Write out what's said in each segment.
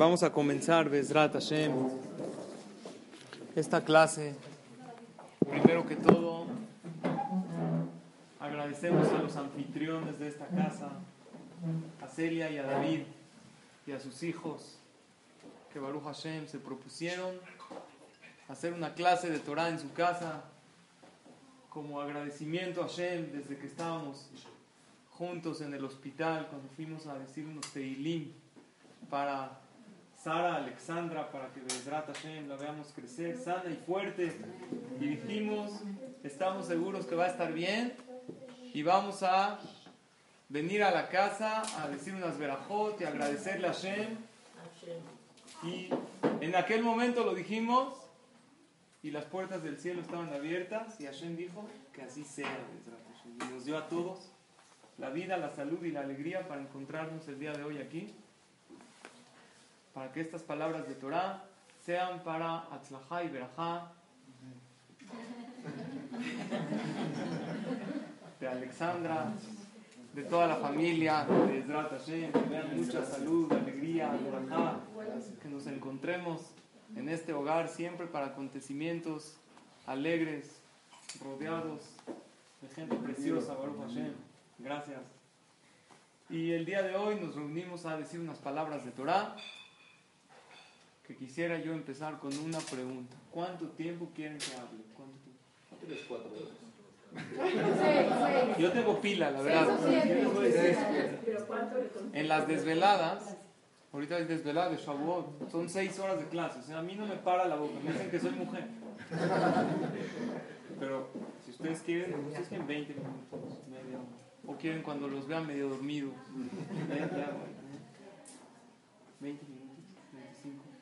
Vamos a comenzar, Bezrat Hashem, esta clase. Primero que todo, agradecemos a los anfitriones de esta casa, a Celia y a David y a sus hijos, que Baruch Hashem se propusieron hacer una clase de Torah en su casa, como agradecimiento a Hashem desde que estábamos juntos en el hospital, cuando fuimos a decir unos teilim para Sara Alexandra para que Bezrat Hashem la veamos crecer sana y fuerte. Y dijimos, estamos seguros que va a estar bien y vamos a venir a la casa a decir unas verajot y agradecerle a Hashem. Y en aquel momento lo dijimos y las puertas del cielo estaban abiertas y Hashem dijo que así sea. Y nos dio a todos la vida, la salud y la alegría para encontrarnos el día de hoy aquí para que estas palabras de Torah sean para Atzlajá y Berajá de Alexandra, de toda la familia, de Ezrat Hashem, que vean mucha salud, alegría, Berajá, que nos encontremos en este hogar siempre para acontecimientos alegres, rodeados de gente preciosa, Baruch Hashem. Gracias. Y el día de hoy nos reunimos a decir unas palabras de Torah que quisiera yo empezar con una pregunta. ¿Cuánto tiempo quieren que hable? ¿Cuánto tiempo? Yo tengo pila, la verdad. En las desveladas, ahorita hay desveladas de Shavuot, son seis horas de clase. O sea, a mí no me para la boca, me dicen que soy mujer. Pero si ustedes quieren, ustedes quieren 20 minutos, media hora. O quieren cuando los vean medio dormidos. 20 minutos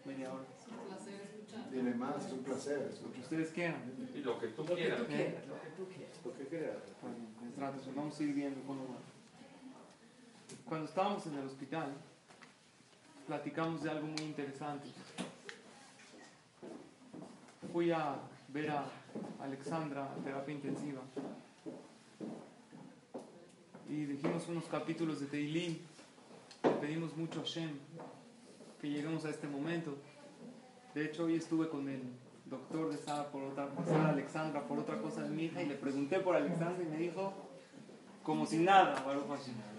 media hora. Dile más, es un placer. Lo que ustedes quieran. Y lo que tú quieras. Lo que quieras. Vamos a ir viendo cómo va. Cuando estábamos en el hospital, platicamos de algo muy interesante. Fui a ver a Alexandra a terapia intensiva y dijimos unos capítulos de Teilín. Le pedimos mucho a Shem que lleguemos a este momento. De hecho, hoy estuve con el doctor de Sara por otra Sara Alexandra por otra cosa de mi hija y le pregunté por Alexandra y me dijo como si nada,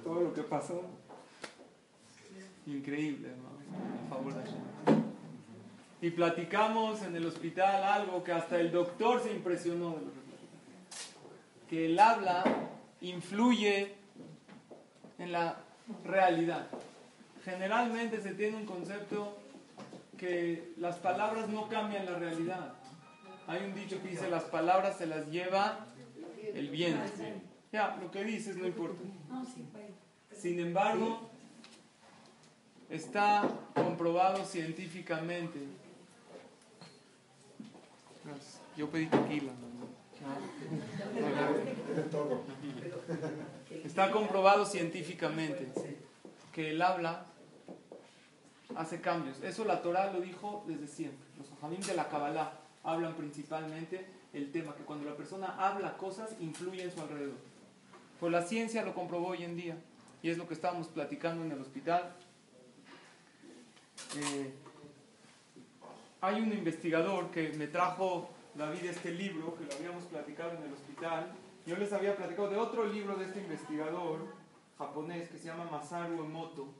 todo lo que pasó. Increíble, hermano. favor de Hashem. Y platicamos en el hospital algo que hasta el doctor se impresionó de lo que Que el habla influye en la realidad generalmente se tiene un concepto que las palabras no cambian la realidad. Hay un dicho que dice las palabras se las lleva el viento. Ya, lo que dices no importa. Sin embargo, está comprobado científicamente. Yo pedí tequila. Está comprobado científicamente que el habla hace cambios. Eso la Torah lo dijo desde siempre. Los hajamim de la Kabbalah hablan principalmente el tema que cuando la persona habla cosas influye en su alrededor. Pues la ciencia lo comprobó hoy en día y es lo que estábamos platicando en el hospital. Eh, hay un investigador que me trajo David este libro que lo habíamos platicado en el hospital. Yo les había platicado de otro libro de este investigador japonés que se llama Masaru Emoto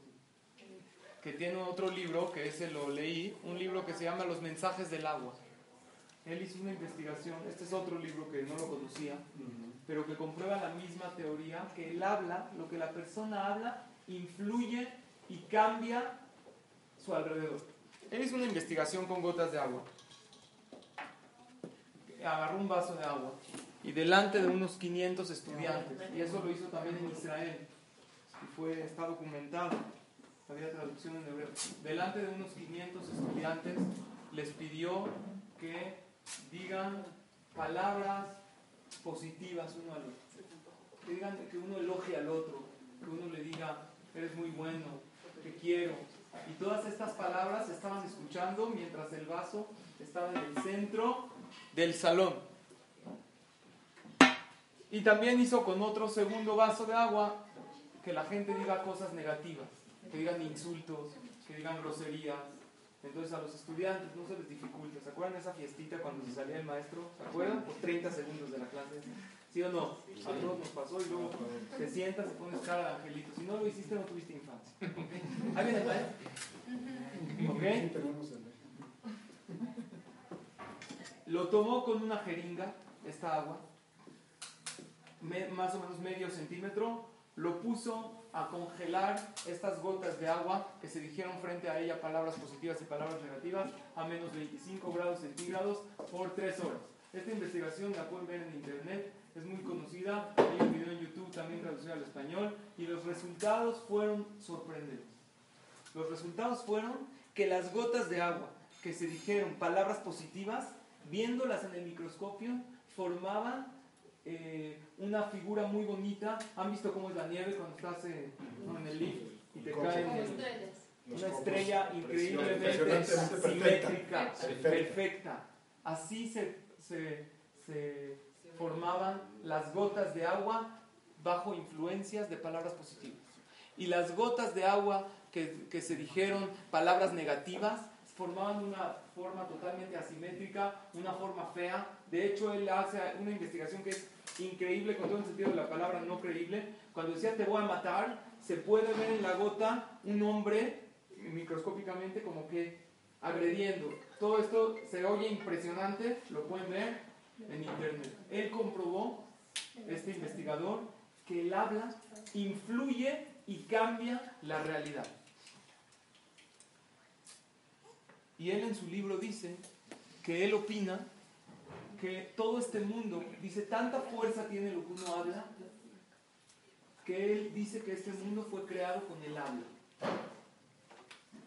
que tiene otro libro, que ese lo leí, un libro que se llama Los mensajes del agua. Él hizo una investigación, este es otro libro que no lo conocía, pero que comprueba la misma teoría, que el habla, lo que la persona habla, influye y cambia su alrededor. Él hizo una investigación con gotas de agua. Agarró un vaso de agua y delante de unos 500 estudiantes, y eso lo hizo también en Israel, y fue, está documentado había traducción en hebreo, delante de unos 500 estudiantes, les pidió que digan palabras positivas uno al otro. Que digan que uno elogie al otro, que uno le diga, eres muy bueno, te quiero. Y todas estas palabras se estaban escuchando mientras el vaso estaba en el centro del salón. Y también hizo con otro segundo vaso de agua que la gente diga cosas negativas, que digan insultos, que digan groserías. Entonces a los estudiantes no se les dificulta. ¿Se acuerdan de esa fiestita cuando se salía el maestro? ¿Se acuerdan? Por 30 segundos de la clase. ¿Sí o no? A todos nos pasó y luego te sientas y pones cara de angelito. Si no lo hiciste, no tuviste infancia. ¿Ahí viene el maestro? ¿Ok? Lo tomó con una jeringa, esta agua, más o menos medio centímetro, lo puso a congelar estas gotas de agua que se dijeron frente a ella palabras positivas y palabras negativas a menos 25 grados centígrados por 3 horas. Esta investigación la pueden ver en internet, es muy conocida, hay un video en YouTube también traducido al español y los resultados fueron sorprendentes. Los resultados fueron que las gotas de agua que se dijeron palabras positivas, viéndolas en el microscopio, formaban eh, una figura muy bonita. ¿Han visto cómo es la nieve cuando estás eh, en el lift y te cae una estrella increíblemente simétrica, perfecta? Así se, se, se formaban las gotas de agua bajo influencias de palabras positivas. Y las gotas de agua que, que se dijeron palabras negativas formaban una forma totalmente asimétrica, una forma fea. De hecho, él hace una investigación que es increíble con todo el sentido de la palabra no creíble. Cuando decía te voy a matar, se puede ver en la gota un hombre microscópicamente como que agrediendo. Todo esto se oye impresionante, lo pueden ver en internet. Él comprobó, este investigador, que el habla influye y cambia la realidad. Y él en su libro dice que él opina que todo este mundo, dice, tanta fuerza tiene lo que uno habla, que él dice que este mundo fue creado con el habla,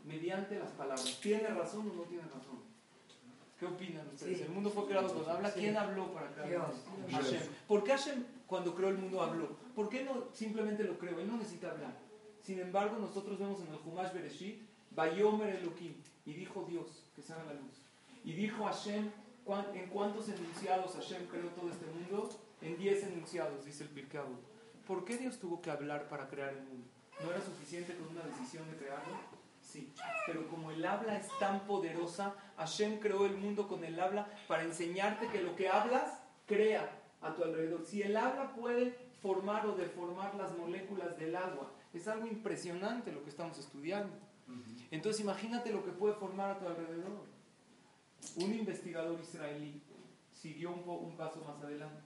mediante las palabras. ¿Tiene razón o no tiene razón? ¿Qué opinan ustedes? ¿El mundo fue creado con habla? ¿Quién habló para crear Hashem. ¿Por qué Hashem cuando creó el mundo habló? ¿Por qué no simplemente lo creó? Él no necesita hablar. Sin embargo, nosotros vemos en el Humash Bereshit, Bayomer Elohim, y dijo Dios, que se haga la luz. Y dijo Hashem, ¿En cuántos enunciados Hashem creó todo este mundo? En 10 enunciados, dice el Pirkei ¿Por qué Dios tuvo que hablar para crear el mundo? ¿No era suficiente con una decisión de crearlo? Sí, pero como el habla es tan poderosa, Hashem creó el mundo con el habla para enseñarte que lo que hablas crea a tu alrededor. Si el habla puede formar o deformar las moléculas del agua, es algo impresionante lo que estamos estudiando. Entonces imagínate lo que puede formar a tu alrededor. Un investigador israelí siguió un, un paso más adelante.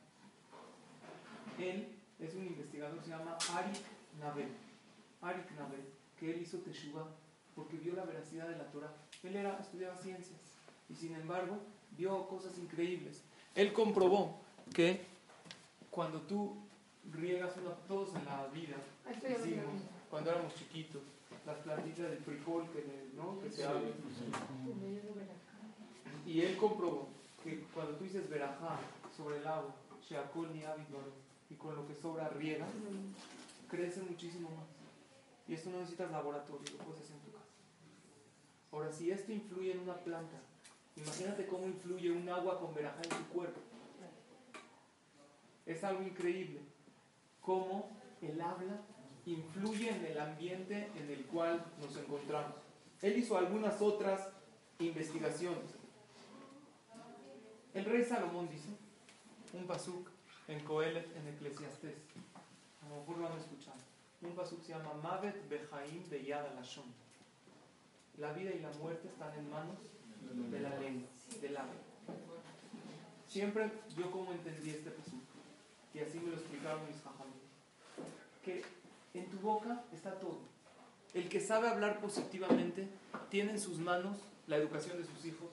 Él es un investigador, se llama Arik Nabel. Arik Nabel, que él hizo Teshuvah porque vio la veracidad de la Torah. Él era, estudiaba ciencias y sin embargo vio cosas increíbles. Él comprobó que cuando tú riegas una, todos en la vida, hicimos, cuando éramos chiquitos, las plantitas de frijol que, ¿no? que se abren. Y él comprobó que cuando tú dices verajá sobre el agua, sheakol ni y con lo que sobra riega, crece muchísimo más. Y esto no necesitas laboratorio, lo puedes hacer en tu casa. Ahora, si esto influye en una planta, imagínate cómo influye un agua con verajá en tu cuerpo. Es algo increíble cómo el habla influye en el ambiente en el cual nos encontramos. Él hizo algunas otras investigaciones. El rey Salomón dice, un pasuk en Coelet, en Eclesiastés, a lo mejor lo han escuchado, un pasuk se llama Mavet Behaim de Yad Alashon. La vida y la muerte están en manos de la lengua, del habla. Siempre yo como entendí este pasuk, y así me lo explicaron mis jajamí, que en tu boca está todo. El que sabe hablar positivamente tiene en sus manos la educación de sus hijos,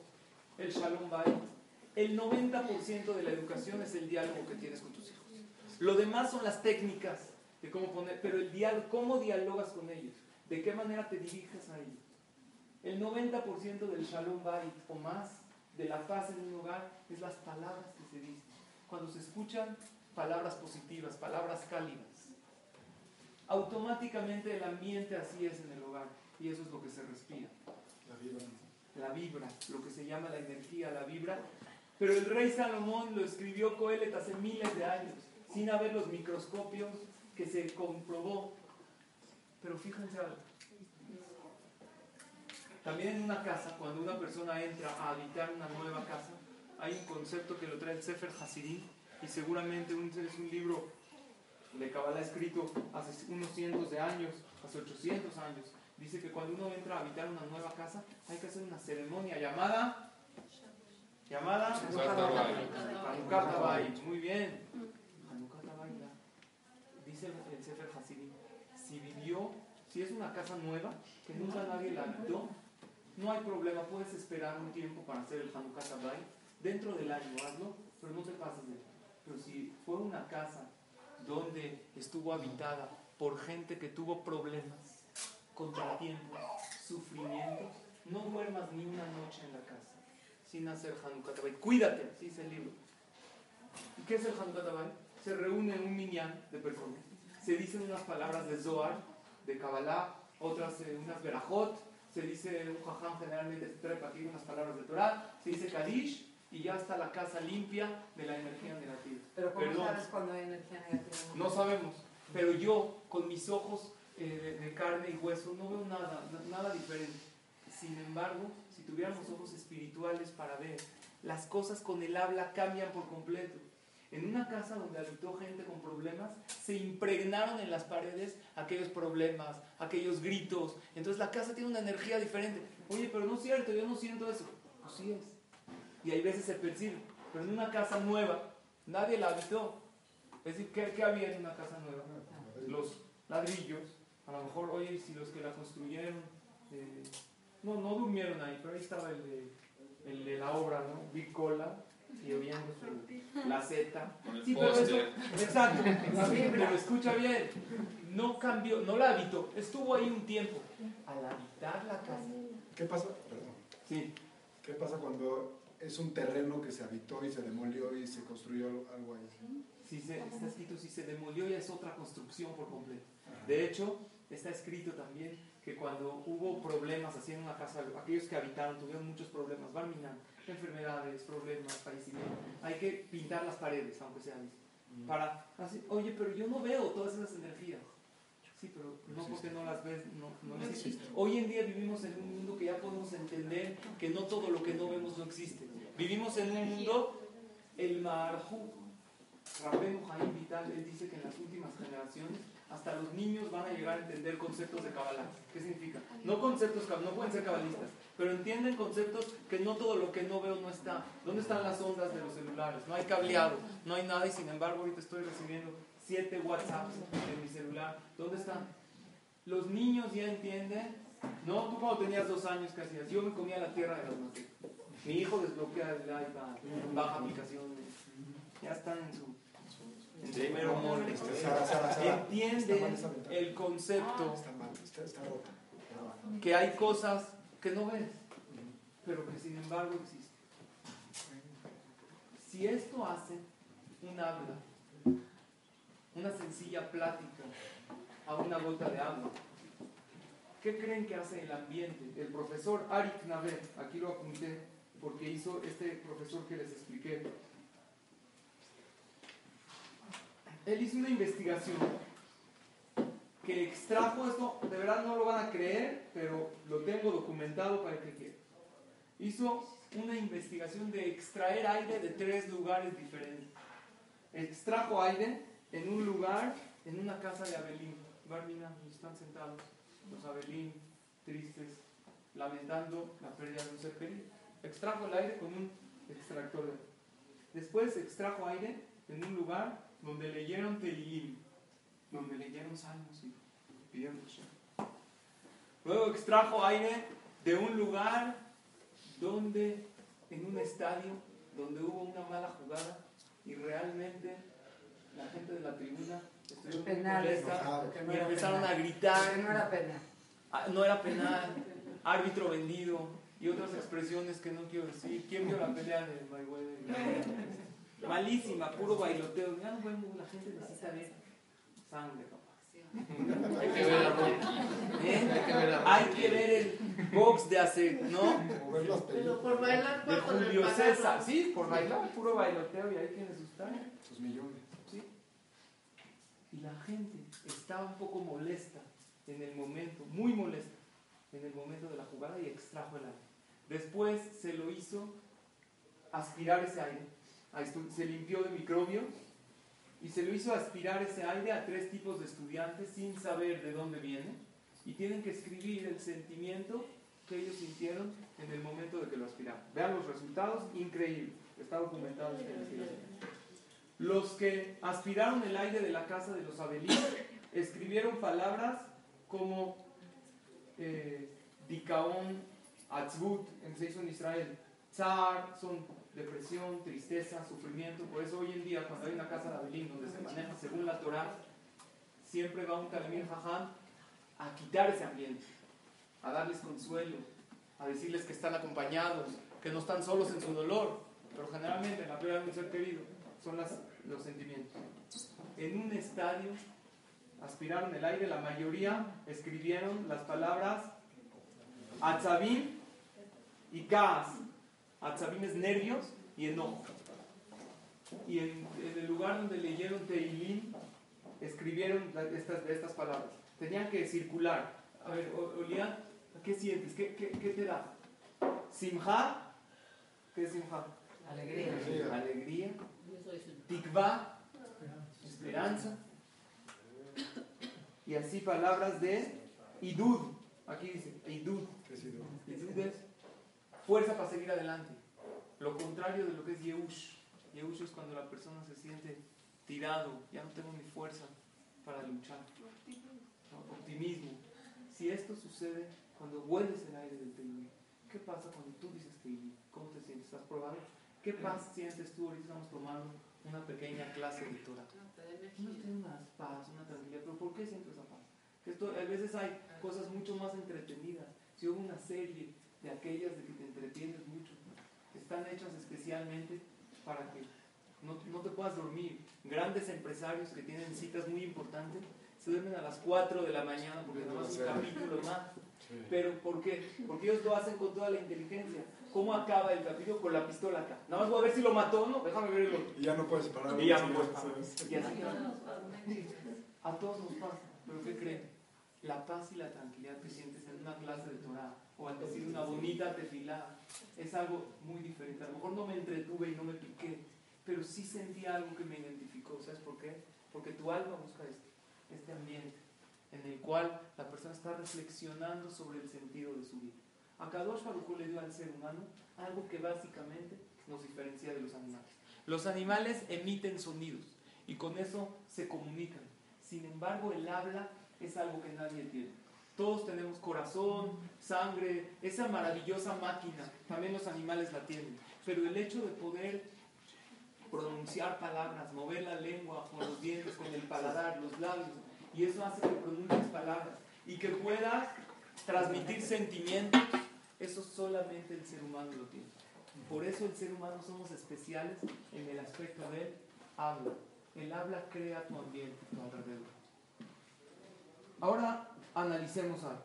el Shalom Bayit, el 90% de la educación es el diálogo que tienes con tus hijos. Lo demás son las técnicas de cómo poner, pero el diálogo, cómo dialogas con ellos, ¿De qué manera te diriges ahí? El 90% del Shalom Bait o más de la paz en un hogar es las palabras que se dicen. Cuando se escuchan palabras positivas, palabras cálidas, automáticamente el ambiente así es en el hogar y eso es lo que se respira. La vibra. La vibra, lo que se llama la energía, la vibra. Pero el rey Salomón lo escribió Coelet hace miles de años, sin haber los microscopios que se comprobó. Pero fíjense algo. También en una casa, cuando una persona entra a habitar una nueva casa, hay un concepto que lo trae el Sefer Hasidim y seguramente un, es un libro de Kabbalah escrito hace unos cientos de años, hace 800 años. Dice que cuando uno entra a habitar una nueva casa, hay que hacer una ceremonia llamada llamada Hanukkah. Muy bien. Hanukkah Tabai. Dice el Sefer Hasidim, si vivió, si es una casa nueva, que nunca nadie la habitó, no hay problema, puedes esperar un tiempo para hacer el Hanukkah Tabai. Dentro del año hazlo, pero no te pases de Pero si fue una casa donde estuvo habitada por gente que tuvo problemas, contratiempos, sufrimientos, no duermas ni una noche en la casa sin hacer Hanukkah Tabai. Cuídate, así dice el libro. ¿Y qué es el Hanukkah Tabai? Se reúne un minyan de personas, se dicen unas palabras de Zohar, de Kabbalah, otras eh, unas verajot, se dice un jajam generalmente se trae para aquí unas palabras de Torah, se dice Kadish y ya está la casa limpia de la energía negativa. Pero ¿cómo sabes cuando hay energía negativa? No sabemos, pero yo con mis ojos eh, de, de, carne y hueso no veo nada, nada diferente. Sin embargo, si tuviéramos ojos espirituales para ver, las cosas con el habla cambian por completo. En una casa donde habitó gente con problemas, se impregnaron en las paredes aquellos problemas, aquellos gritos. Entonces la casa tiene una energía diferente. Oye, pero no es cierto, yo no siento eso. Pues sí es. Y hay veces se percibe. Pero en una casa nueva, nadie la habitó. Es decir, ¿qué, había en una casa nueva? Los ladrillos. A lo mejor, oye, si los que la construyeron, eh, no, no durmieron ahí, pero ahí estaba el de, el de la obra, ¿no? Big Cola y oyendo su, la Z. Sí, pero eso, exacto, pero escucha bien, no cambió, no la habitó, estuvo ahí un tiempo. Al habitar la casa. ¿Qué pasa? Perdón. Sí. ¿Qué pasa cuando es un terreno que se habitó y se demolió y se construyó algo ahí? Si se, está escrito, si se demolió ya es otra construcción por completo. De hecho, está escrito también que cuando hubo problemas así en una casa, aquellos que habitaron tuvieron muchos problemas, barminan, enfermedades, problemas, fallecimientos, hay que pintar las paredes, aunque sea para así, oye, pero yo no veo todas esas energías. Sí, pero no porque no las ves, no, no existen. Hoy en día vivimos en un mundo que ya podemos entender que no todo lo que no vemos no existe. Vivimos en un mundo, el Marjú, Rabenu Jaim Vital, él dice que en las últimas generaciones hasta los niños van a llegar a entender conceptos de Kabbalah. ¿Qué significa? No conceptos, no pueden ser cabalistas, pero entienden conceptos que no todo lo que no veo no está. ¿Dónde están las ondas de los celulares? No hay cableado, no hay nada y sin embargo ahorita estoy recibiendo siete WhatsApps en mi celular. ¿Dónde están? Los niños ya entienden. No, tú cuando tenías dos años, ¿qué hacías? Yo me comía la tierra de las manos. Mi hijo desbloquea el iPad, baja aplicaciones. Ya están en su primero entiende el concepto que hay cosas que no ves, pero que sin embargo existen. Si esto hace un habla, una sencilla plática a una gota de agua, ¿qué creen que hace el ambiente? El profesor Arik Naver, aquí lo apunté porque hizo este profesor que les expliqué, él hizo una investigación que extrajo esto, de verdad no lo van a creer, pero lo tengo documentado para que quieran. Hizo una investigación de extraer aire de tres lugares diferentes. Extrajo aire en un lugar, en una casa de Abelín. Barmina, están sentados los Abelín, tristes, lamentando la pérdida de un ser querido. Extrajo el aire con un extractor. Después extrajo aire en un lugar donde leyeron Teliim, donde leyeron salmos y pidieron Luego extrajo aire de un lugar donde, en un estadio, donde hubo una mala jugada y realmente la gente de la tribuna estuvo molesta y empezaron a gritar. No era pena. Ah, no era penal, árbitro vendido y otras expresiones que no quiero decir. ¿Quién vio la pelea de Mayweather? Malísima, puro bailoteo. Ya no vemos, la gente necesita ver sangre, papá. Hay que ver a Rocky. ¿Eh? Hay que ver Hay el box de hace, ¿no? Pero por bailar De bajo del Julio. César. Sí, por bailar, puro bailoteo y ahí tiene sus tareas. sus millones. ¿sí? Y la gente estaba un poco molesta en el momento, muy molesta, en el momento de la jugada y extrajo el aire. Después se lo hizo aspirar ese aire. Se limpió de microbios y se lo hizo aspirar ese aire a tres tipos de estudiantes sin saber de dónde viene y tienen que escribir el sentimiento que ellos sintieron en el momento de que lo aspiraron. Vean los resultados, increíble. Está documentado en esta. Los que aspiraron el aire de la casa de los Abelín escribieron palabras como eh, Dikaón, Atzbut, en se hizo Israel, Tsar, son depresión, tristeza, sufrimiento. Por eso hoy en día, cuando hay una casa de Abelín donde se maneja según la Torah, siempre va un Talemir Jajam a quitar ese ambiente, a darles consuelo, a decirles que están acompañados, que no están solos en su dolor. Pero generalmente en la pérdida de un ser querido son las, los sentimientos. En un estadio aspiraron el aire, la mayoría escribieron las palabras Atzabim y Kaas. Atzabim es nervios y enojo. Y en, en el lugar donde leyeron Teilim, escribieron estas, estas palabras. Tenían que circular. A ver, O- Olian, ¿qué sientes? ¿Qué, qué, qué te da? Simha, ¿qué es Simha? Alegría. Alegría. Alegría. Tikva, esperanza. Y así palabras de Idud. Aquí dice, Idud. ¿Qué ha sido? Idud es fuerza para seguir adelante. Lo contrario de lo que es Yehush. Yehush es cuando la persona se siente tirado, ya no tengo ni fuerza para luchar. ¿no? Optimismo. Si esto sucede cuando hueles el aire del Teilim, ¿qué pasa cuando tú dices Teilim? ¿Cómo te sientes? ¿Estás probado? ¿Qué paz sientes tú? Ahorita estamos tomando una pequeña clase de Torah. Uno tiene una paz, una tranquilidad, pero ¿por qué siento esa paz? Que esto, a veces hay cosas mucho más entretenidas. Si hubo una serie de aquellas de que te entretienes mucho, están hechas especialmente para que no, no te puedas dormir. Grandes empresarios que tienen citas muy importantes se duermen a las 4 de la mañana porque nada más un capítulo más. Pero ¿por qué? Porque ellos lo hacen con toda la inteligencia. ¿Cómo acaba el capítulo? Con la pistola acá. Nada más voy a ver si lo mató o no. Déjame ver el otro. Y ya no puedes parar. Y ya no puedes parar. sí. Y así a todos nos pasa. ¿Pero qué creen? La paz y la tranquilidad que sientes en una clase de Torah o al decir una bonita tefilá es algo muy diferente. A lo mejor no me entretuve y no me piqué, pero sí sentí algo que me identificó. ¿Sabes por qué? Porque tu alma busca este, este ambiente en el cual la persona está reflexionando sobre el sentido de su vida. A Kadosh Baruj le dio al ser humano algo que básicamente nos diferencia de los animales. Los animales emiten sonidos y con eso se comunican. Sin embargo, el habla es algo que nadie tiene. Todos tenemos corazón, sangre, esa maravillosa máquina, también los animales la tienen. Pero el hecho de poder pronunciar palabras, mover la lengua con los dientes, con el paladar, los labios, y eso hace que pronuncies palabras y que puedas transmitir sentimientos, eso solamente el ser humano lo tiene. Por eso el ser humano somos especiales en el aspecto del habla. El habla crea tu ambiente, tu alrededor. Ahora analicemos algo.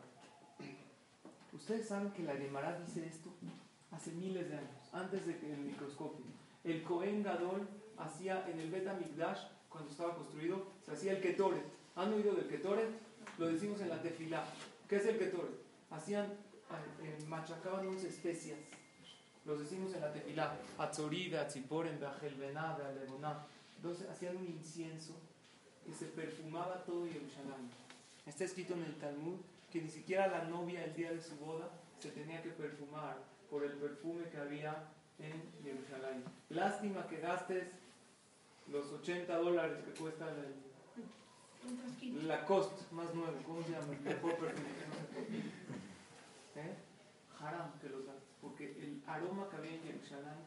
Ustedes saben que la Gemara dice esto hace miles de años, antes de que el microscopio. El Cohen Gadol hacía en el Beta Mikdash, cuando estaba construido, se hacía el Ketoret. ¿Han oído del Ketoret? Lo decimos en la tefilá. ¿Qué es el Ketoret? Hacían, eh, machacaban unas especias. Los decimos en la tefilá. Atzorida, Atziporen, Beajelbená, Bealegoná. Entonces hacían un incienso que se perfumaba todo Jerusalén. Está escrito en el Talmud que ni siquiera la novia el día de su boda se tenía que perfumar por el perfume que había en Jerusalén. Lástima que gastes los 80 dólares que cuesta el, la cost más nuevo, ¿cómo se llama? El mejor perfume. ¿Eh? Haram que los gastes, porque el aroma que había en Jerusalén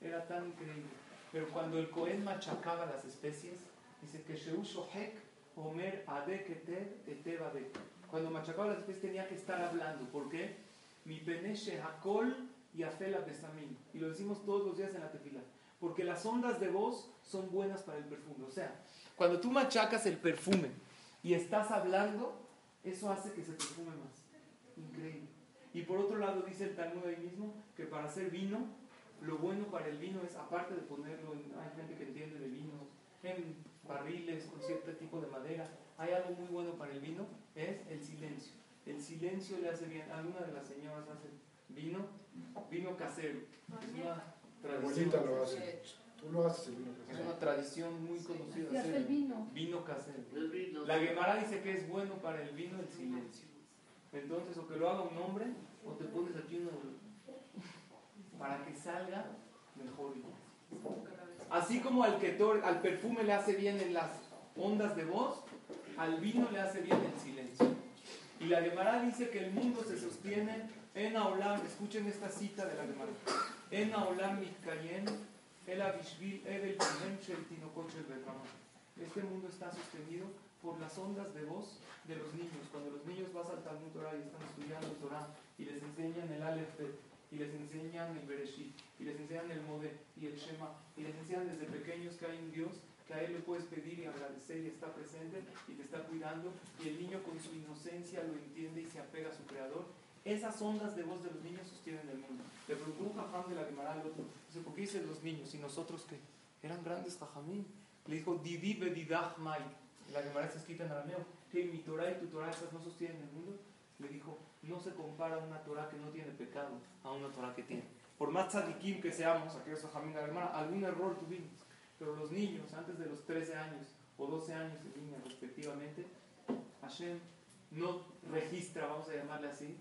era tan increíble. Pero cuando el Cohen machacaba las especies, dice que Sheu Shohek Omer Adek Eter Etev. Cuando machacaba las especies tenía que estar hablando. ¿Por qué? Mi peneche hakol y afela besamín. Y lo decimos todos los días en la tefila. Porque las ondas de voz son buenas para el perfume. O sea, cuando tú machacas el perfume y estás hablando, eso hace que se perfume más. Increíble. Y por otro lado dice el Talmud ahí mismo que para hacer vino, lo bueno para el vino es, aparte de ponerlo en, hay gente que entiende de vino, en barriles con cierto tipo de madera, hay algo muy bueno para el vino, es el silencio. El silencio le hace bien. Alguna de las señoras hace vino, vino casero. Es una tradición. abuelita lo hace. Tú lo haces el vino Es casero. una tradición muy conocida. Hace hacer el vino. Vino casero. La Gemara dice que es bueno para el vino el silencio. Entonces, o que lo haga un hombre, o te pones aquí uno para que salga mejor vino. Así como al, que al perfume le hace bien en las ondas de voz, al vino le hace bien el silencio. Y la Gemara dice que el mundo se sostiene en Aulam, escuchen esta cita de la Gemara, en Aulam Mitkayen, el Abishvil, Tinokot Shel Bet Ramah. Este mundo está sostenido por las ondas de voz de los niños. Cuando los niños vas al Talmud Torah y están estudiando el Torah y les enseñan el Aleph y les enseñan el Bereshit, y les enseñan el Mode y el Shema, y les enseñan desde pequeños que hay un Dios, que a Él le puedes pedir y agradecer y está presente y te está cuidando, y el niño con su inocencia lo entiende y se apega a su Creador. Esas ondas de voz de los niños sostienen el mundo. Le preguntó un jajam de la Gemara al otro, dice, ¿por qué dicen los niños y nosotros qué? Eran grandes jajamín. Le dijo, Didi bedidach mai. La Gemara está escrita en arameo. Que mi Torah y tu Torah esas no sostienen el mundo. Le dijo, no se compara una Torah que no tiene pecado a una Torah que tiene. Por más tzadikim que seamos, aquellos jajamín de Gemara, algún error tuvimos. Pero los niños, antes de los 13 años o 12 años de niña respectivamente, Hashem no registra, vamos a llamarle así,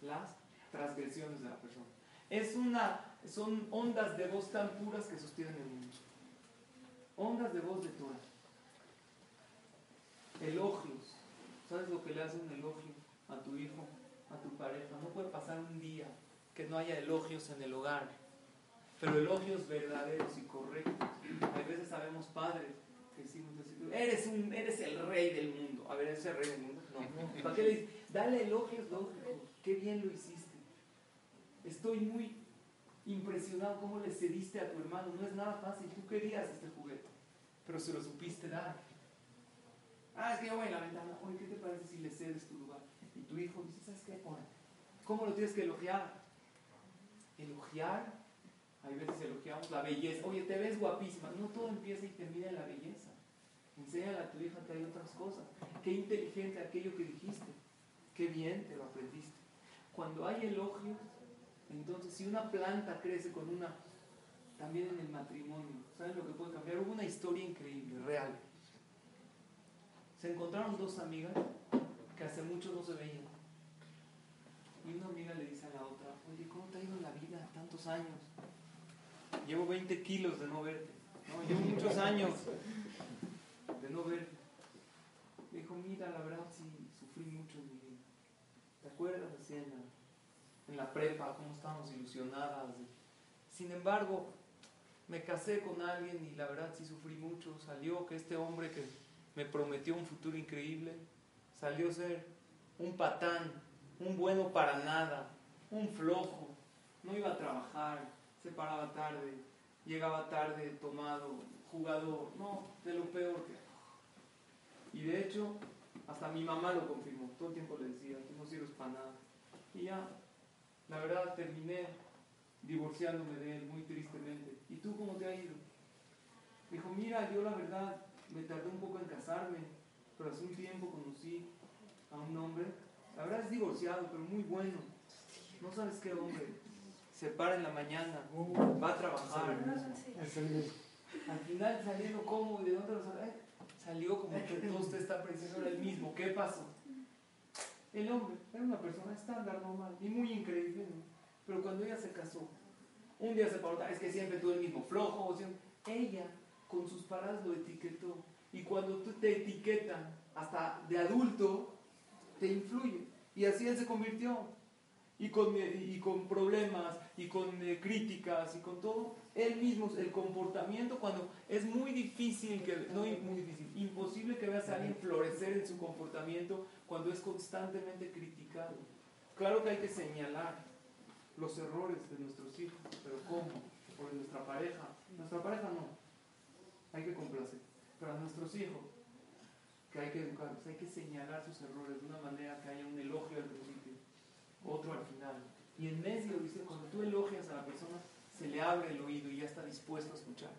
las transgresiones de la persona. Es una, son ondas de voz tan puras que sostienen el mundo. Ondas de voz de Torah. Elogios. ¿Sabes lo que le hace un elogio a tu hijo, a tu pareja? No puede pasar un día que no haya elogios en el hogar. Pero elogios verdaderos y correctos. A veces sabemos padres que decimos, eres, un, eres el rey del mundo. A ver, ¿eres el rey del mundo? No. ¿Para qué le dices? Dale elogios lógicos. Qué bien lo hiciste. Estoy muy impresionado cómo le cediste a tu hermano. No es nada fácil. Tú querías este juguete, pero se lo supiste dar. Ah, es que yo voy en la ventana. Oye, ¿qué te parece si le cedes tu lugar? Y tu hijo dice, ¿sabes qué? ¿Cómo lo tienes que elogiar? Elogiar. Hay veces elogiamos la belleza. Oye, te ves guapísima. No todo empieza y termina en la belleza. Enséñale a tu hija que hay otras cosas. Qué inteligente aquello que dijiste. Qué bien te lo aprendiste. Cuando hay elogios, entonces si una planta crece con una, también en el matrimonio, ¿sabes lo que puede cambiar? Hubo una historia increíble, real. Se encontraron dos amigas que hace mucho no se veían. Y una amiga le dice a la otra, oye, ¿cómo te ha ido en la vida tantos años? Llevo 20 kilos de no verte. No, llevo muchos años de no verte. Le dijo, mira, la verdad sí sufrí mucho en mi vida. ¿Te acuerdas así en la, en la prepa, cómo estábamos ilusionadas? Sin embargo, me casé con alguien y la verdad sí sufrí mucho. Salió que este hombre que me prometió un futuro increíble, salió a ser un patán, un bueno para nada, un flojo, no iba a trabajar, se paraba tarde, llegaba tarde, tomado, jugador, no, de lo peor que... Y de hecho, hasta mi mamá lo confirmó, todo el tiempo le decía, tú no sirves para nada. Y ya, la verdad, terminé divorciándome de él muy tristemente. ¿Y tú cómo te ha ido? Dijo, mira, yo la verdad me tardé un poco en casarme, pero hace un tiempo conocí a un hombre, la verdad es divorciado, pero muy bueno. No sabes qué hombre. Se para en la mañana, va a trabajar. Al final saliendo como y de dónde lo salió. Salió como que todo usted está pensando era el mismo. ¿Qué pasó? El hombre era una persona estándar, normal y muy increíble, ¿no? Pero cuando ella se casó, un día se paró, es que siempre tú el mismo flojo. Ella, con sus paradas, lo etiquetó. Y cuando tú te etiquetan, hasta de adulto, te influye. Y así él se convirtió. y con, y con problemas y con eh, críticas y con todo, él mismo, el comportamiento cuando es muy difícil, que, no muy difícil, imposible que veas a alguien florecer en su comportamiento cuando es constantemente criticado. Claro que hay que señalar los errores de nuestros hijos, pero ¿cómo? Por nuestra pareja. Nuestra pareja no, hay que complacer, pero a nuestros hijos, que hay que educarlos, hay que señalar sus errores de una manera que haya un elogio al principio otro al final. Y en medio, dice, cuando tú elogias a la persona, se le abre el oído y ya está dispuesto a escuchar.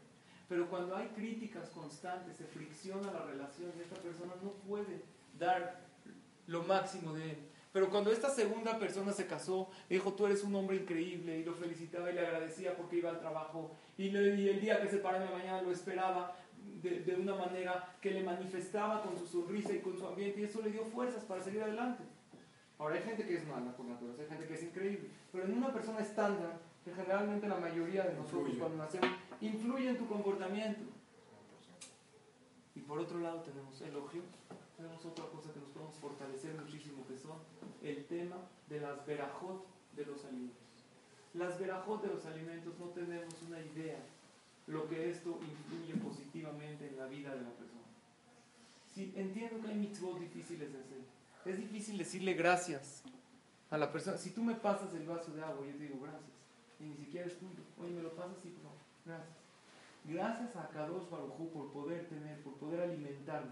Pero cuando hay críticas constantes, se fricciona la relación y esta persona no puede dar lo máximo de él. Pero cuando esta segunda persona se casó, dijo, tú eres un hombre increíble, y lo felicitaba y le agradecía porque iba al trabajo, y, el día que se paró en la mañana lo esperaba de, de, una manera que le manifestaba con su sonrisa y con su ambiente, y eso le dio fuerzas para seguir adelante. Ahora hay gente que es mala por naturaleza, hay gente que es increíble, pero en una persona estándar, que generalmente la mayoría de nosotros cuando nacemos, influye en tu comportamiento. Y por otro lado tenemos elogio, tenemos otra cosa que nos podemos fortalecer muchísimo, que son el tema de las verajot de los alimentos. Las verajot de los alimentos no tenemos una idea lo que esto influye positivamente en la vida de la persona. Entiendo que hay mitzvot difíciles de hacer, es difícil decirle gracias a la persona. Si tú me pasas el vaso de agua, yo te digo gracias. Y ni siquiera es tuyo. Oye, me lo pasas y no. Gracias. Gracias a Kadosh Barujú por poder tener, por poder alimentarme.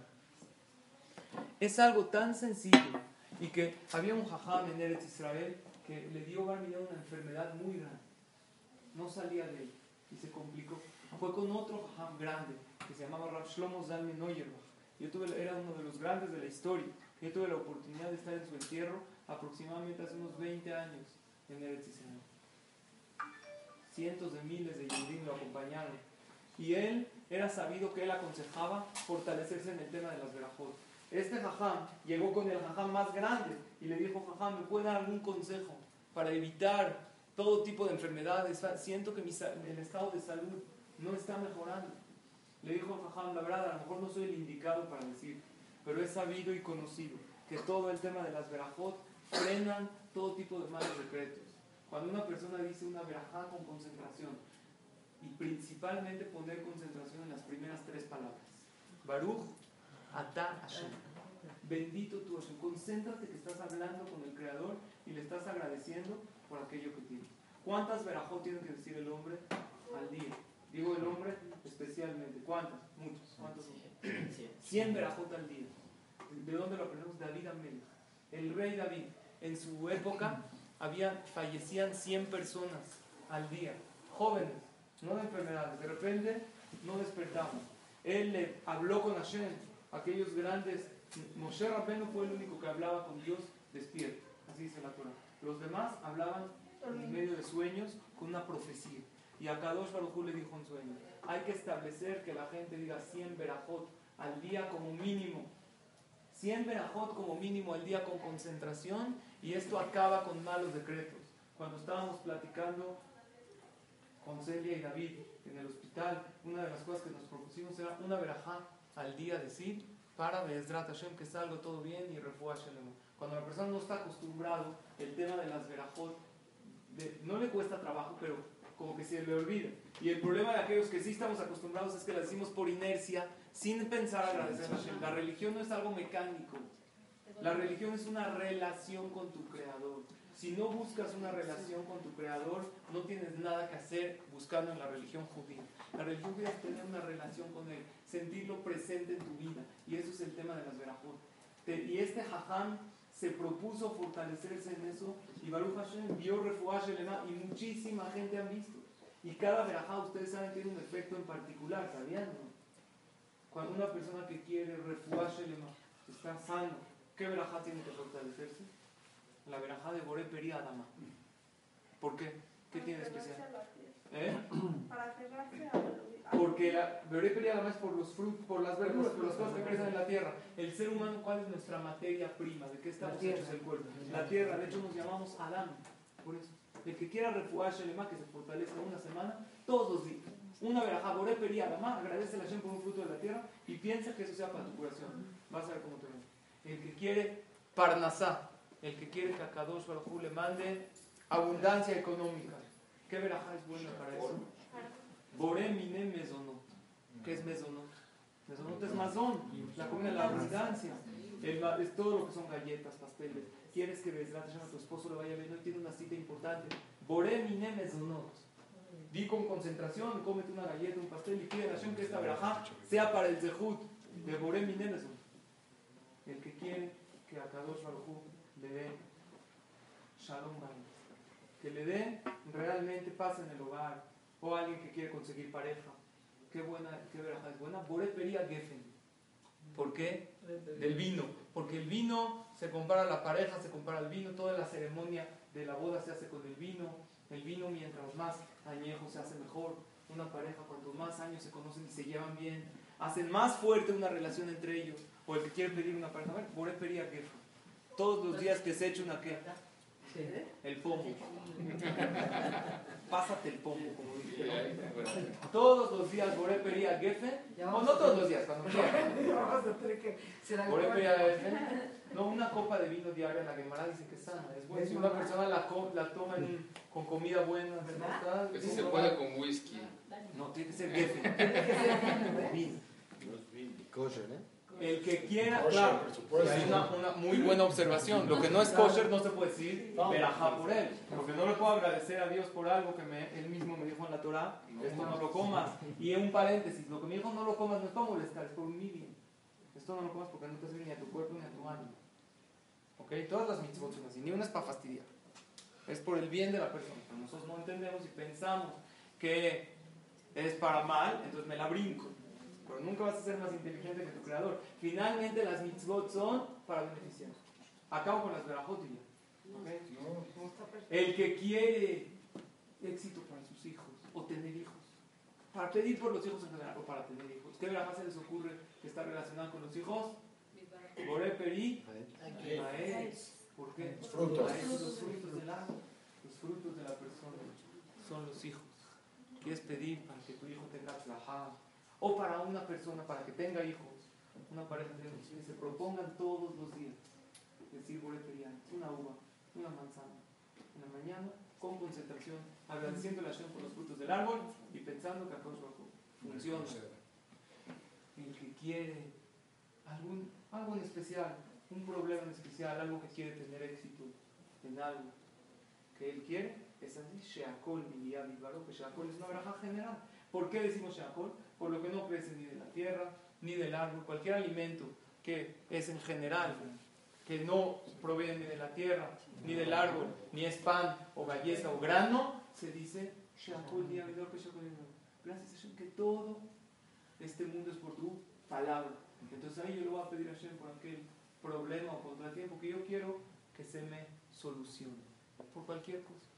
Es algo tan sencillo. Y que había un jajam en Eretz Israel que le dio a una enfermedad muy grande. No salía de él y se complicó. Fue con otro jajam grande que se llamaba Rav Shlomo Zalman. Yo tuve, era uno de los grandes de la historia. Yo tuve la oportunidad de estar en su entierro aproximadamente hace unos 20 años en Eretz Israel. Cientos de miles de judíos lo acompañaron. Y él era sabido que él aconsejaba fortalecerse en el tema de las verajot. Este jajam llegó con el jajam más grande y le dijo, jajam, ¿me puede dar algún consejo para evitar todo tipo de enfermedades? Siento que mi, el estado de salud no está mejorando. Le dijo el jajam, la verdad, a lo mejor no soy el indicado para decir, pero es sabido y conocido que todo el tema de las verajot frenan todo tipo de malos decretos. Cuando una persona dice una verajá con concentración, y principalmente poner concentración en las primeras tres palabras. Baruch, Ata, Hashem. Bendito tú, Hashem. Concéntrate que estás hablando con el Creador y le estás agradeciendo por aquello que tiene. ¿Cuántas verajot tiene que decir el hombre al día? Digo el hombre especialmente. ¿Cuántas? Muchas. ¿Cuántas? 100 verajot al día. ¿De dónde lo aprendemos? David Amel. El rey David, en su época, había, fallecían 100 personas al día, jóvenes, no de enfermedades. De repente no despertaban. Él le habló con Hashem, aquellos grandes. Moshe Rabbeinu fue el único que hablaba con Dios despierto. Así dice la Torah. Los demás hablaban en medio de sueños con una profecía. Y a Kadosh Baruj le dijo en sueño, hay que establecer que la gente diga 100 verajot al día como mínimo. 100 verajot como mínimo al día con concentración y esto acaba con malos decretos. Cuando estábamos platicando con Celia y David en el hospital, una de las cosas que nos propusimos era una verajá al día decir para Be'ezrat Hashem que salga todo bien y refuá Cuando la persona no está acostumbrado, el tema de las verajot no le cuesta trabajo, pero como que se le olvida. Y el problema de aquellos que sí estamos acostumbrados es que las decimos por inercia sin pensar agradecer a Hashem. La religión no es algo mecánico. La religión es una relación con tu creador. Si no buscas una relación con tu creador, no tienes nada que hacer buscando en la religión judía. La religión judía es tener una relación con él, sentirlo presente en tu vida. Y eso es el tema de las verajot. Y este jajam se propuso fortalecerse en eso y Baruch Hashem vio refuash y muchísima gente han visto. Y cada verajá, ustedes saben, tiene un efecto en particular, ¿sabían? Cuando una persona que quiere refuash está sano, ¿qué verajá tiene que fortalecerse? La verajá de Boré Peri Adama. ¿Por qué? ¿Qué tiene especial? ¿Eh? Para cerrarse a porque la Peri Adama es por los frutos, por las verduras, por las cosas que crecen en la tierra. El ser humano, ¿cuál es nuestra materia prima? ¿De qué estamos hechos el cuerpo? La tierra, de hecho nos llamamos Adán. Por eso. El que quiera refugiarse el que se fortalezca una semana, todos los días. Una verajá, Boré Adama, agradece a la gente por un fruto de la tierra y piensa que eso sea para tu curación. Vas a ver cómo te ven. El que quiere Parnasá, el que quiere que a Kadosh Baruj le mande abundancia económica. ¿Qué verajá es buena para eso? Boré mine mesonot. ¿Qué es mesonot? Mesonot es mazón, la comida de la abundancia. El es todo lo que son galletas, pasteles. Quieres que Hashem, a tu esposo le vaya bien, hoy tiene una cita importante. Boré mine mesonot. Di con concentración, cómete una galleta, un pastel y pide a Hashem que esta verajá sea para el zehut de Boré mine mesonot. El que quiere que a Kadosh Baruj le dé Shalom Bayit, que le dé realmente paz en el hogar, o alguien que quiere conseguir pareja. Qué buena, qué verajá es buena. Boré Peria Geffen. ¿Por qué? Del vino. Porque el vino se compara a la pareja, se compara al vino, toda la ceremonia de la boda se hace con el vino. El vino mientras más añejo se hace mejor. Una pareja cuanto más años se conocen y se llevan bien, hacen más fuerte una relación entre ellos. O el que quiere pedir una pareja, a ver, Geffen. Todos los días que se echa una qué? El pomo. Pásate el pomo, como dice. Todos los días Boré Peria Geffen. O no todos los días, cuando que ser Boré. Peria Geffen. No, una copa de vino diaria, la Gemara dice que es sana. Es bueno. Si una persona la, co- la toma en con comida buena, ¿verdad? Que si se puede con whisky. No, tiene que ser Geffen. Vino. Kosher, ¿eh? El que quiera, Kosher, claro, por supuesto. es una, una muy buena observación. Lo que no es kosher no se puede decir verajá por él. Porque no le puedo agradecer a Dios por algo que me, él mismo me dijo en la Torah, esto no lo comas. Y en un paréntesis, lo que me dijo no lo comas no es para molestar, es por un bien. Esto no lo comas porque no te hace ni a tu cuerpo ni a tu ánimo. ¿Ok? Todas las mitzvot son así, ni una es para fastidiar. Es por el bien de la persona. Pero nosotros no entendemos y pensamos que es para mal, entonces me la brinco. Pero nunca vas a ser más inteligente que tu creador. Finalmente las mitzvot son para beneficiar. Acabo con las verajot. El que quiere éxito para sus hijos o tener hijos, para pedir por los hijos en general o para tener hijos, ¿qué verajá se les ocurre que está relacionada con los hijos? Boré Peri, Mael. ¿Por qué? Los frutos. Los frutos del árbol, los frutos de la persona son los hijos. ¿Quieres pedir para que tu hijo tenga tlajá? O para una persona, para que tenga hijos, una pareja de hijos, que se propongan todos los días decir Peri, una uva, una manzana, en la mañana, con concentración, agradeciendo a Hashem por los frutos del árbol y pensando que Hu funciona. El que quiere algún, algo en especial, un problema en especial, algo que quiere tener éxito en algo que él quiere, es así, Sheakol Biliyah Bilbaro, que Sheakol es una braja general. ¿Por qué decimos Sheakol? Por lo que no crece ni de la tierra, ni del árbol, cualquier alimento que es en general, que no proviene ni de la tierra, ni del árbol, ni es pan, o galleta, o grano, se dice Biliyah Bilbaro, que Biliyah. Gracias Hashem que todo este mundo es por tu palabra. Entonces ahí yo le voy a pedir a Hashem por aquel problema o contratiempo que yo quiero que se me solucione. Por cualquier cosa.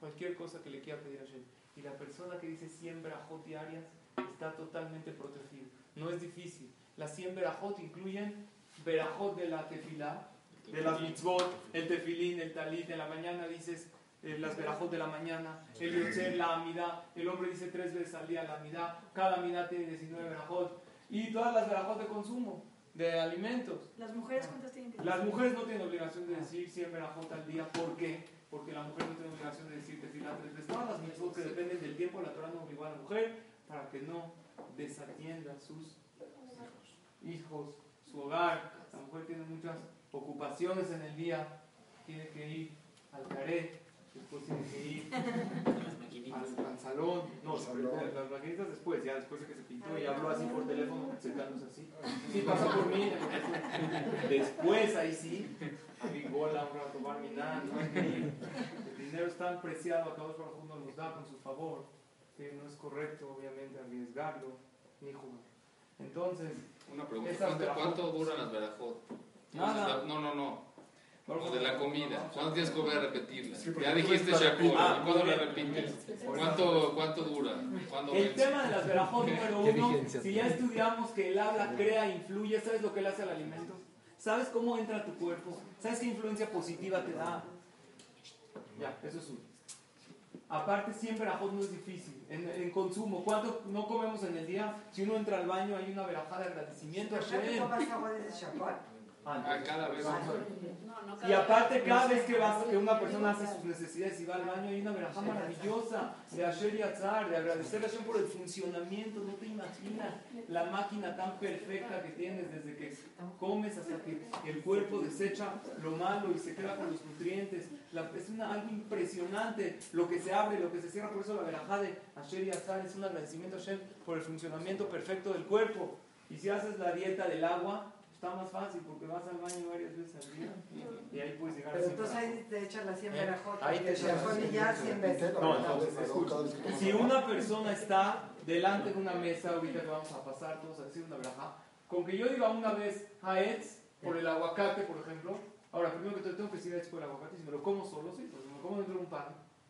Cualquier cosa que le quiera pedir a Hashem. Y la persona que dice 100 verajot diarias está totalmente protegida. No es difícil. Las 100 verajot incluyen verajot de la tefilá, de las mitzvot, el tefilín, el talit. En la mañana dices eh, las verajot de la mañana, el yotzer, la amidad. El hombre dice tres veces al día la amidad. Cada amidad tiene 19 verajot. Y todas las verajot de consumo, de alimentos. ¿Las mujeres cuántas tienen que Las mujeres no tienen obligación de decir 100 verajot al día. ¿Por qué? Porque la mujer no tiene obligación de decir tefilá tres veces. Todas las mitzvot que dependen del tiempo, la Torah no obligó a la mujer para que no desatienda sus hijos, su hogar. La mujer tiene muchas ocupaciones en el día. Tiene que ir al caret, después tiene que ir al, al salón. No, Salón. las maquinitas después, ya después de que se pintó y habló así por teléfono, secándose así. Sí, pasó por mí. Después, ahí sí, a mi bola, un rato, hay que ir. El dinero es tan preciado, acá por uno nos da con su favor, que no es correcto, obviamente, arriesgarlo ni jugar. Entonces, Una pregunta. ¿Cuánto, cuánto duran las verajot? Nada. No, no, no. Lo de la comida. ¿Cuántos días que voy a repetirla? Sí, Ya dijiste. Ah, ¿Cuándo la bien. repites? ¿Cuánto, cuánto dura? ¿Cuándo El vence? tema de las verajot número ¿Qué uno, si ya estudiamos que el habla crea, influye, ¿sabes lo que le hace al alimento? ¿Sabes cómo entra a tu cuerpo? ¿Sabes qué influencia positiva te da? Ya, eso es uno. Aparte, siempre verajot no es difícil. En, en consumo, ¿cuánto no comemos en el día? Si uno entra al baño, hay una verajada de agradecimiento a ¿Verdad Y aparte, cada vez que, vas, que una persona hace sus necesidades y va al baño, hay una verajá maravillosa de Asher y Atzar, de agradecer a Hashem por el funcionamiento. No te imaginas la máquina tan perfecta que tienes desde que comes hasta que el cuerpo desecha lo malo y se queda con los nutrientes. La- es una, algo impresionante lo que se abre, lo que se cierra. Por eso la verajá de Asher y Atzar es un agradecimiento a Hashem por el funcionamiento perfecto del cuerpo. Y si haces la dieta del agua, está más fácil porque vas al baño varias veces al día y ahí puedes llegar a Pero entonces ahí te echan las 100 Eh, verajotas. ahí te echan y ya 100 veces. No, entonces, escucha. Si una persona está delante de una mesa, ahorita que vamos a pasar todos a decir una braja, con que yo diga una vez Haetz por el aguacate, por ejemplo, ahora primero que todo tengo que decir Haetz por el aguacate, si me lo como solo, sí, porque me lo como dentro de un pan,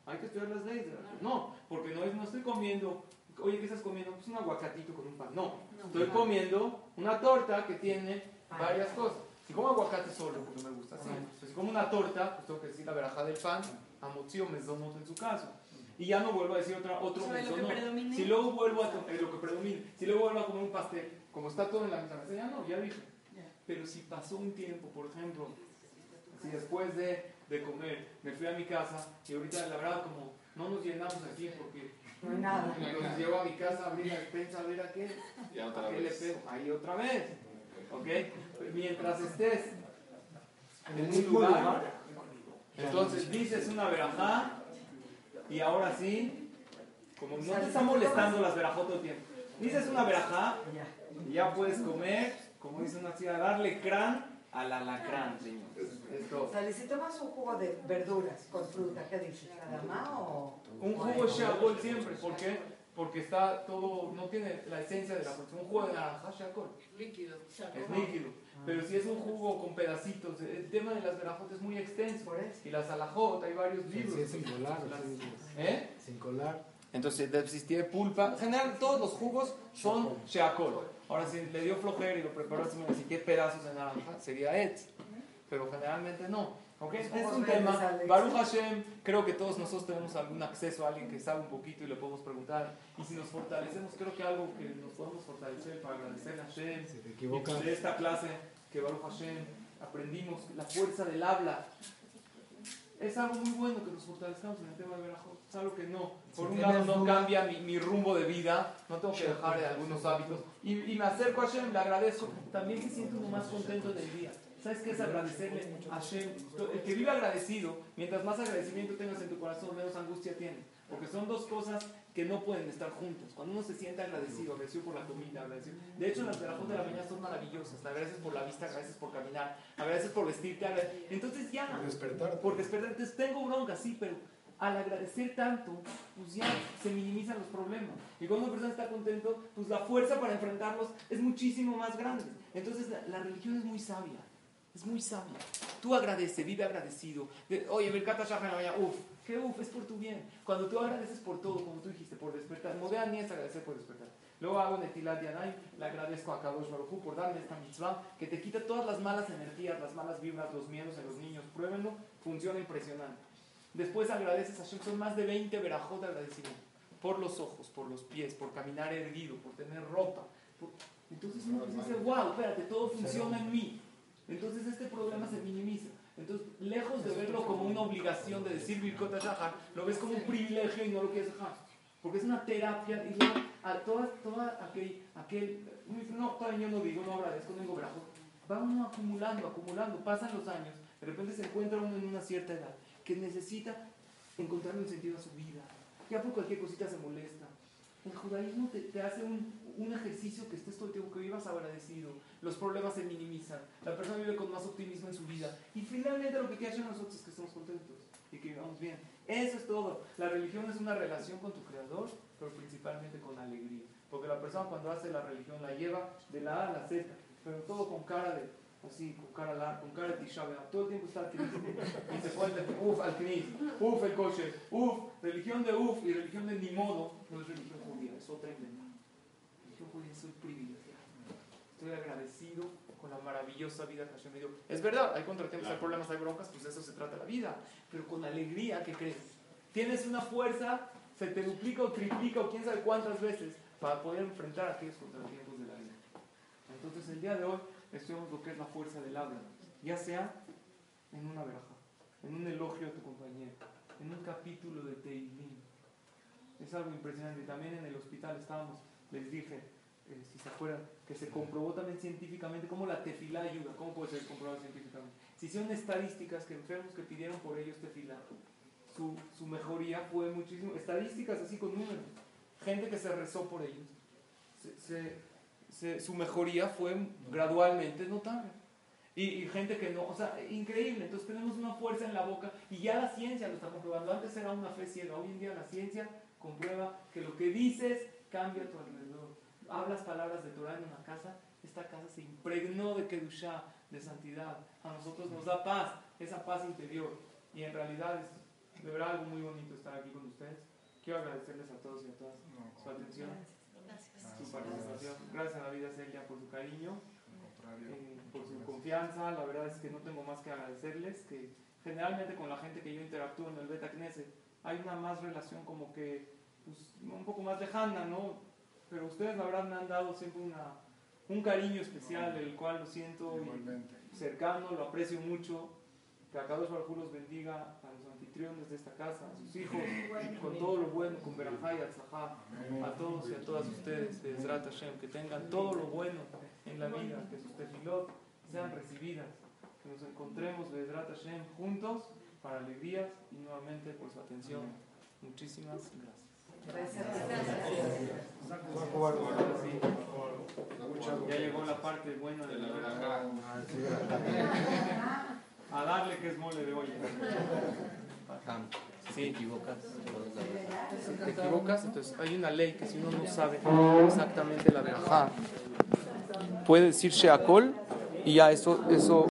hay que estudiar las leyes. de la- No, porque no, es, no estoy comiendo, oye, ¿qué estás comiendo? Pues un aguacatito con un pan. No, estoy comiendo una torta que tiene varias cosas. Si como aguacate solo, porque me gusta así, si como una torta, pues tengo que decir la verajá del pan, amotzio, mezonot en su caso. Y ya no vuelvo a decir otra, otro predomine. Si luego vuelvo a comer lo que predomine, si luego vuelvo a comer un pastel, como está todo en la misma mesa, ya no, ya dije. Pero si pasó un tiempo, por ejemplo, si después de, de comer me fui a mi casa y ahorita la verdad como no nos llenamos aquí porque No hay nada. entonces llego a mi casa a abrir la despensa a ver a qué, Ya a le vez. pego, ahí otra vez. ¿Ok? Mientras estés en un lugar, entonces dices una verajá y ahora sí, como no te está molestando las verajot todo el tiempo, dices una verajá Ya. y ya puedes comer, como dice una tía, darle crán al alacrán, señor. Esto. Sally, si tomas un jugo de verduras con fruta, ¿qué dices? ¿Adama o...? Un jugo Sheakol siempre, ¿por qué? Porque está todo, no tiene la esencia de la fruta. Un jugo de naranja Sheakol Líquido. es líquido. Pero si es un jugo con pedacitos, el tema de las verajotas es muy extenso. Y las alajot, hay varios libros. Sí, sin colar. Sí, ¿Eh? Sin colar. Entonces, si tiene pulpa, en general todos los jugos son Sheakol. Ahora, si le dio flojera y lo preparó así, tiene pedazos de naranja, sería Et. Pero generalmente no. ¿Ok? Los Es un tema. Baruch Hashem, creo que todos nosotros tenemos algún acceso a alguien que sabe un poquito y le podemos preguntar. Y si nos fortalecemos, creo que algo que nos podemos fortalecer para agradecerle a Hashem. Si te Y equivocas. de esta clase que Baruch Hashem aprendimos, la fuerza del habla. Es algo muy bueno que nos fortalezcamos en el tema de Berajot. Es algo que no, por Si un lado no duda- cambia mi, mi rumbo de vida, no tengo que dejar de algunos hábitos. Y, y me acerco a Hashem, le agradezco. También se siente uno más contento en el día. ¿Sabes qué es agradecerle a Hashem? El que vive agradecido, mientras más agradecimiento tengas en tu corazón, menos angustia tienes. Porque son dos cosas que no pueden estar juntas. Cuando uno se siente agradecido, agradecido por la comida, agradecido. De hecho, las verajot de la mañana son maravillosas. Agradeces por la vista, agradeces por caminar, agradeces por vestirte. agrade- Entonces ya, Por despertar. por despertar. Entonces tengo bronca, sí, pero al agradecer tanto, pues ya se minimizan los problemas. Y cuando una persona está contento, pues la fuerza para enfrentarlos es muchísimo más grande. Entonces la, la religión es muy sabia. Es muy sabia. Tú agradece, vive agradecido. De- Oye, Birkata Shahar, vaya, uff, que uff, es por tu bien. Cuando tú agradeces por todo, como tú dijiste, por despertar. Modea ni es agradecer por despertar. Luego hago Netilat Yanai, le agradezco a Kadosh Baruj por darme esta mitzvah que te quita todas las malas energías, las malas vibras, los miedos en los niños. Pruébenlo, funciona impresionante. Después agradeces a Hashem, son más de 20 verajot de agradecimiento. Por los ojos, por los pies, por caminar erguido, por tener ropa. por- Entonces uno dice, wow, espérate, todo funciona en mí. Entonces este problema se minimiza. Entonces, lejos de verlo como una obligación de decir Birkot HaShahar, lo ves como un privilegio y no lo quieres dejar. Porque es una terapia y a toda, toda aquel, aquel, no, yo no digo, no agradezco, no digo brazo. Va uno acumulando, acumulando, pasan los años, de repente se encuentra uno en una cierta edad que necesita encontrar un sentido a su vida. Ya por cualquier cosita se molesta. El judaísmo te, te hace un, un ejercicio que estés todo el tiempo, que vivas agradecido, los problemas se minimizan, la persona vive con más optimismo en su vida y finalmente lo que quiere hacer nosotros es que estemos contentos y que vivamos bien. Eso es todo. La religión es una relación con tu creador, pero principalmente con alegría. Porque la persona cuando hace la religión la lleva de la A a la Z, pero todo con cara de, así, con cara, la, con cara de Tisha. Todo el tiempo está Knis. Y se pone, uff, al Knis, uff, el coche, uff, religión de uff y religión de ni modo, no es religión judía, es otra inventada. Judía soy privilegiado. Estoy agradecido con la maravillosa vida que Hashem me dio. Es verdad, hay contratiempos, hay problemas, hay broncas, pues de eso se trata la vida. Pero con alegría, ¿qué crees? Tienes una fuerza, se te duplica o triplica o quién sabe cuántas veces para poder enfrentar aquellos contratiempos de la vida. Entonces el día de hoy estudiamos lo que es la fuerza del habla, ya sea en una veraja, en un elogio a tu compañero, en un capítulo de Teilim. Es algo impresionante. También en el hospital estábamos, les dije, eh, si se acuerdan, que se comprobó también científicamente cómo la tefilá ayuda. ¿Cómo puede ser comprobado científicamente? Se hicieron estadísticas que enfermos que pidieron por ellos tefilá, su, su mejoría fue muchísimo. Estadísticas así con números. Gente que se rezó por ellos. Su mejoría fue gradualmente notable. Y, y, gente que no, o sea, increíble. Entonces tenemos una fuerza en la boca y ya la ciencia lo está comprobando. Antes era una fe ciega, hoy en día la ciencia comprueba que lo que dices cambia tu alrededor. Hablas palabras de Torah en una casa, esta casa se impregnó de Kedushá, de santidad. A nosotros nos da paz, esa paz interior. Y en realidad es de verdad algo muy bonito estar aquí con ustedes. Quiero agradecerles a todos y a todas su atención, su participación. Gracias a David Celia por su cariño, eh, por su confianza. La verdad es que no tengo más que agradecerles, que generalmente con la gente que yo interactúo en el Beta Knesset hay una más relación como que pues, un poco más lejana, ¿no? Pero ustedes la verdad me han dado siempre una, un cariño especial, del cual lo siento cercano, lo aprecio mucho. Que acá los los bendiga a los anfitriones de esta casa, a sus hijos, con todo lo bueno, con Berajá y Atzajá, a todos y a todas ustedes, de Hashem, que tengan todo lo bueno en la vida, que sus tefilot sean recibidas, que nos encontremos de Hashem juntos para alegrías y nuevamente por su atención. Muchísimas gracias. Ya llegó la parte buena de la verdad. A darle que es mole de olla. Si te equivocas, te equivocas, entonces hay una ley que si uno no sabe exactamente la verdad, puede decir Sheakol y ya eso, eso